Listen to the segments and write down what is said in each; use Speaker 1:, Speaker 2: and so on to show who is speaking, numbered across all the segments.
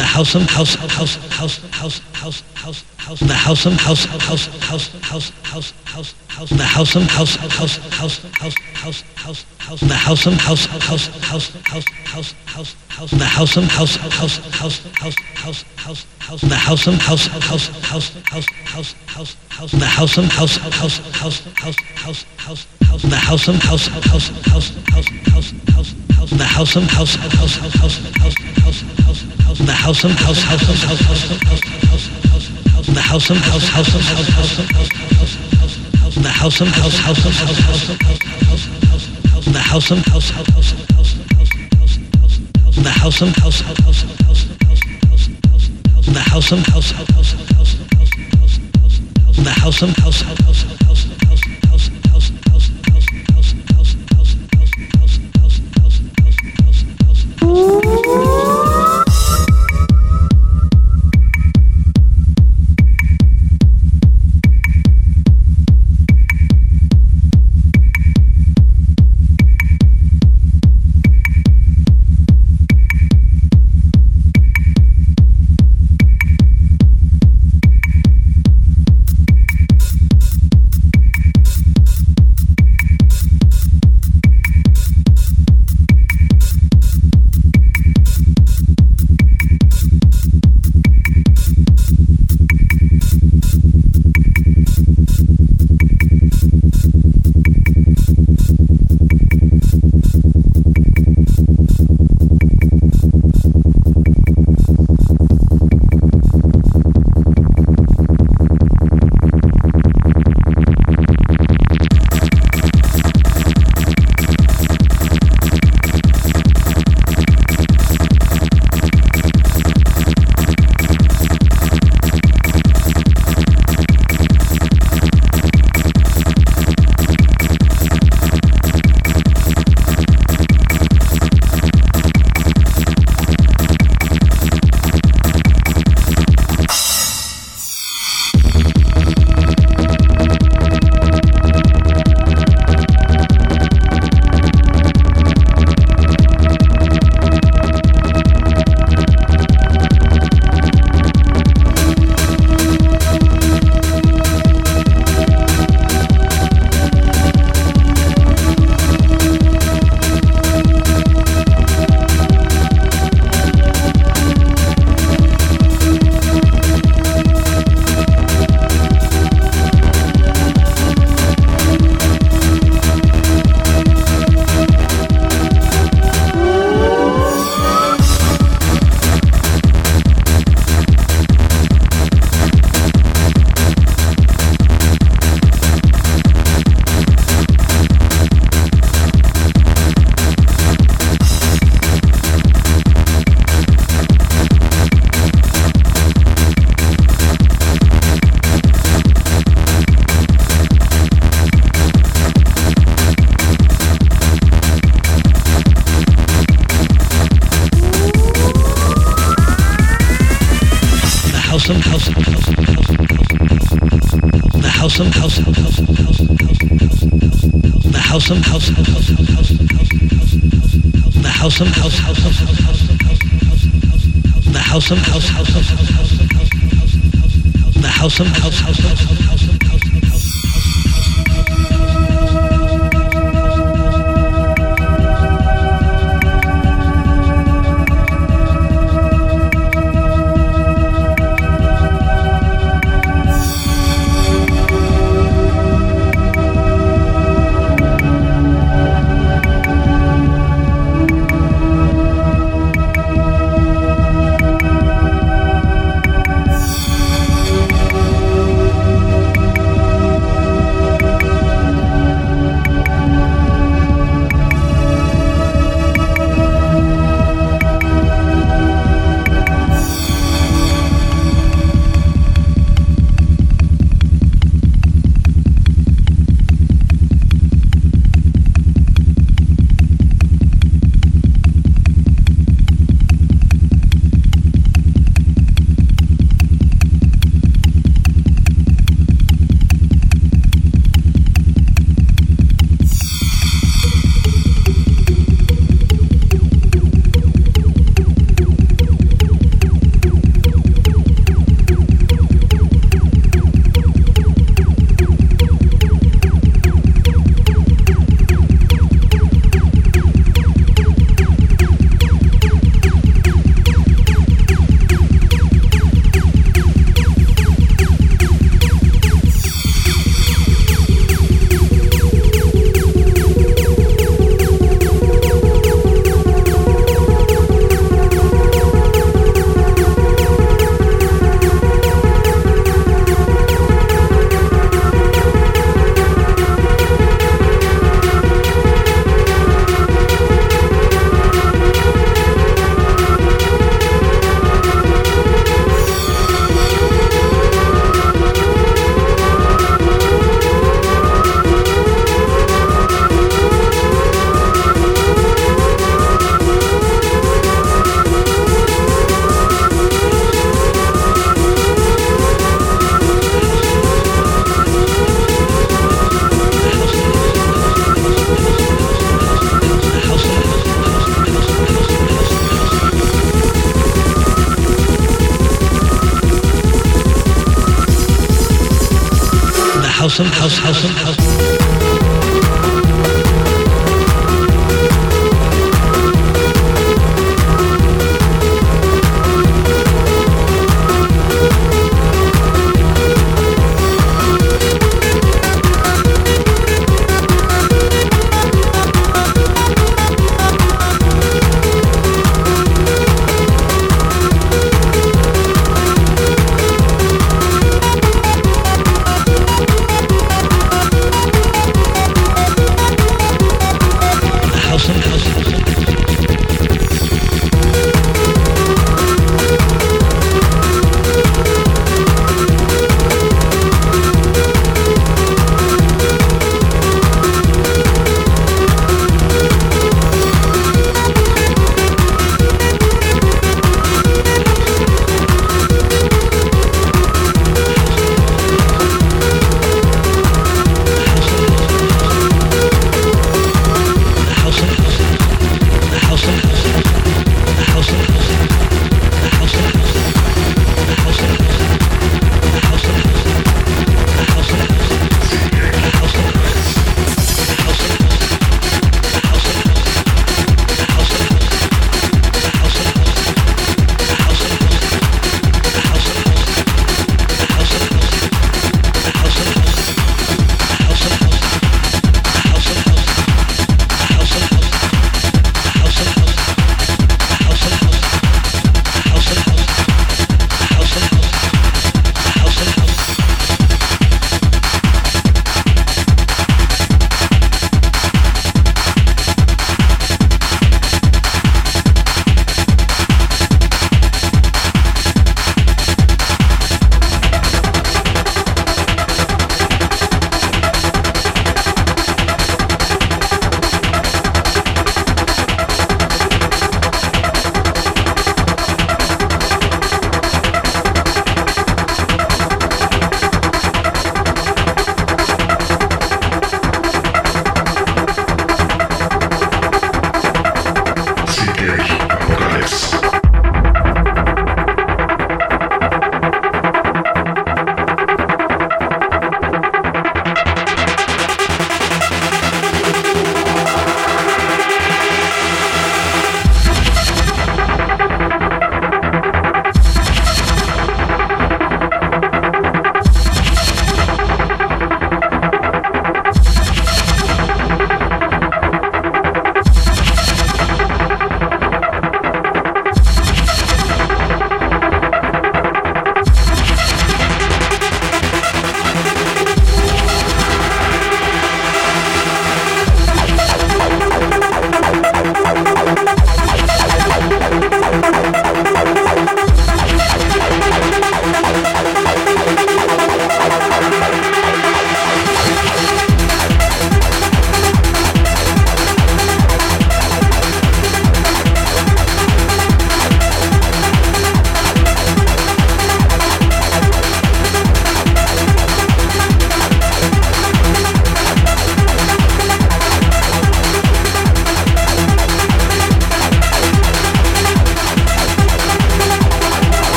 Speaker 1: the house and house house house house house house house the house and house house house house house house house the house and house house house house house house house the house and house house house house house house house the house and house house house house house house house the house and house house house house house house house the house and house house house house house house house the house and house house house house house house house the house and house house house house house house house house the house and house house house house house house house house the house and house house house house house house house house the house and house house house house house house house house the house and house house house house house house the house and house house house house house house the house and house house house house house house the house house house house house house house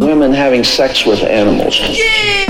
Speaker 2: Women having sex with animals.
Speaker 1: Yeah!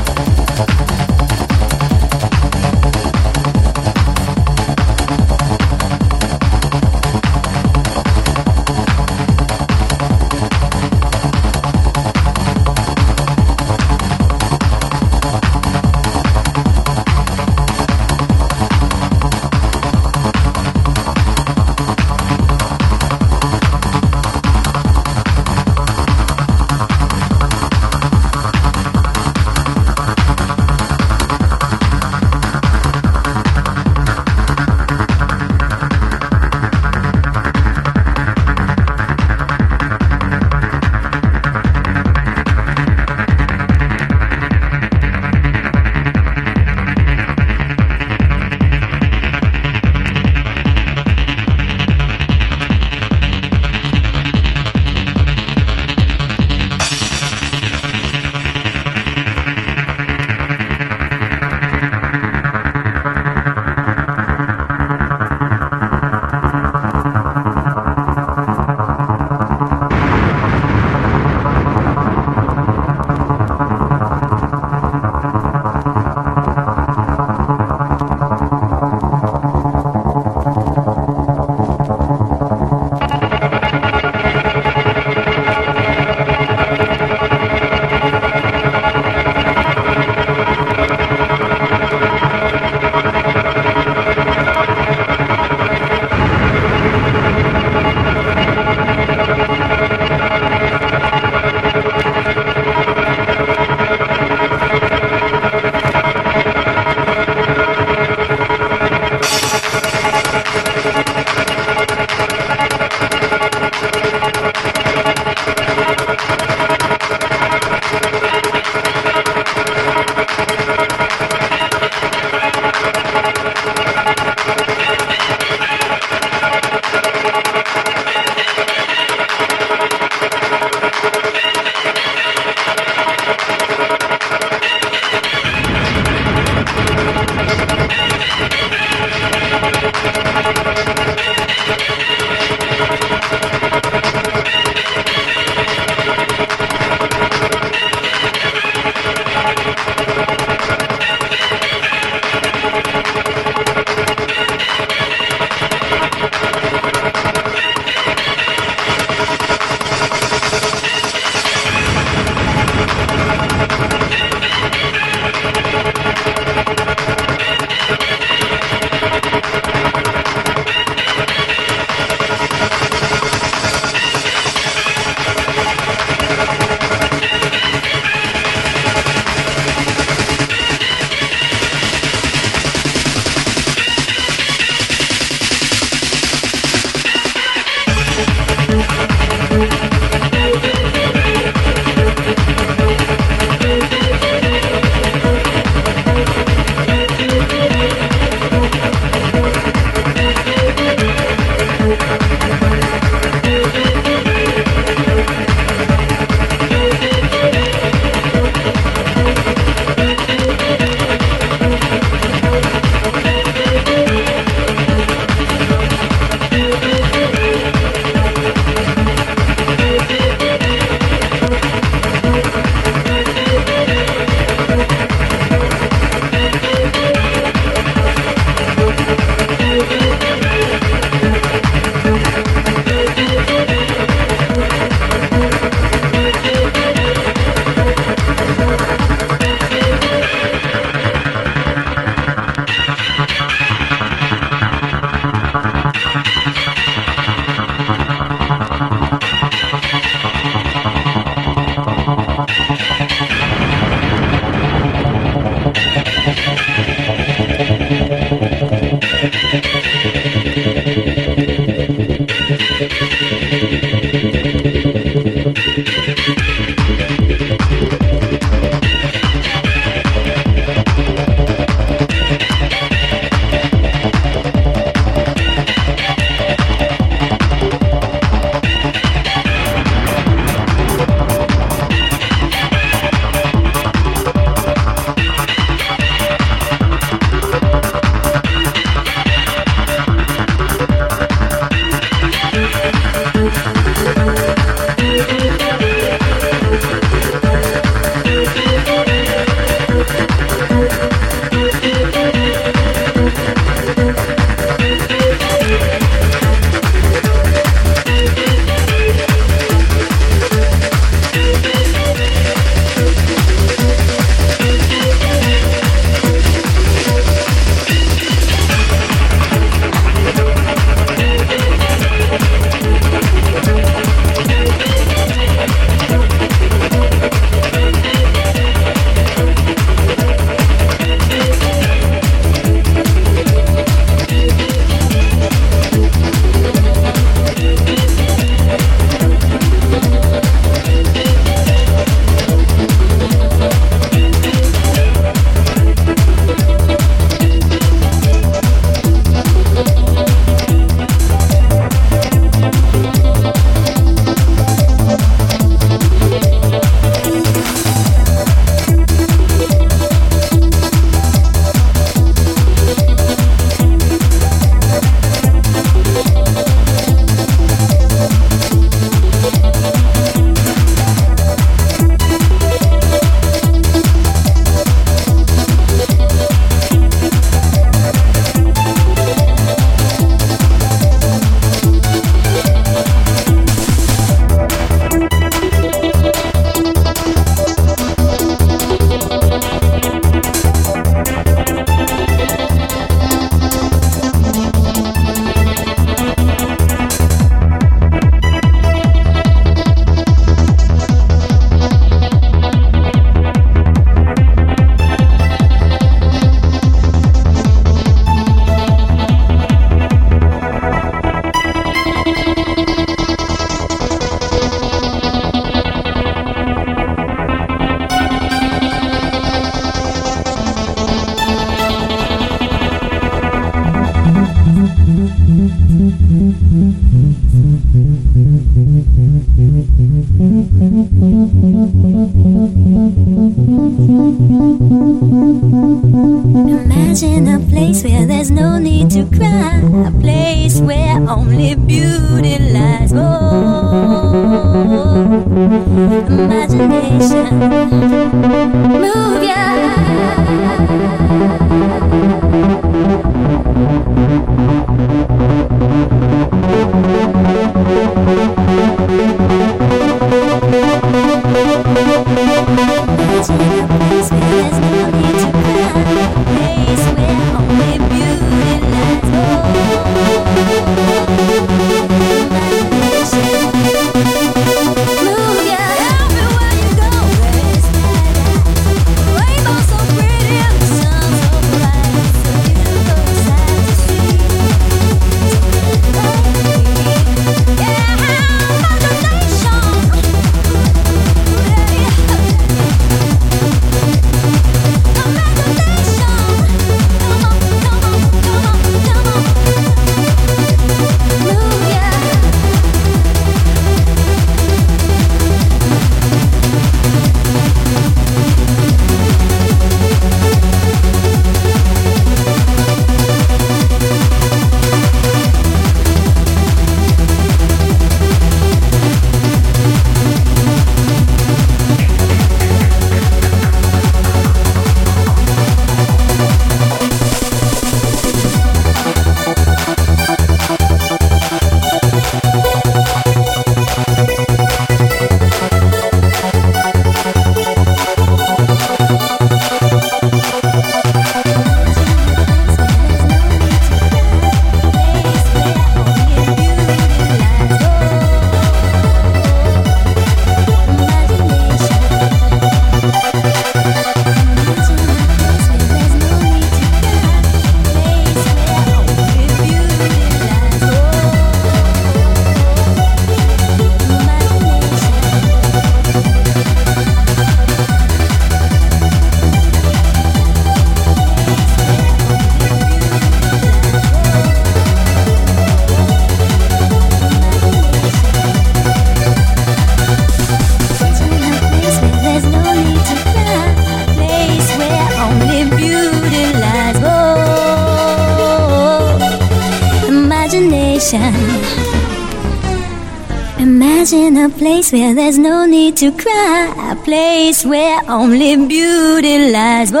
Speaker 1: place where there's no need to cry, a place where only beauty lies. Oh,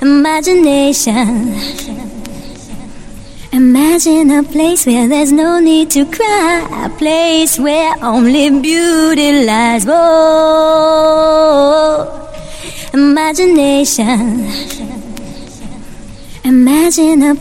Speaker 1: imagination. Imagine a place where there's no need to cry, a place where only beauty lies. Oh, imagination. Imagine a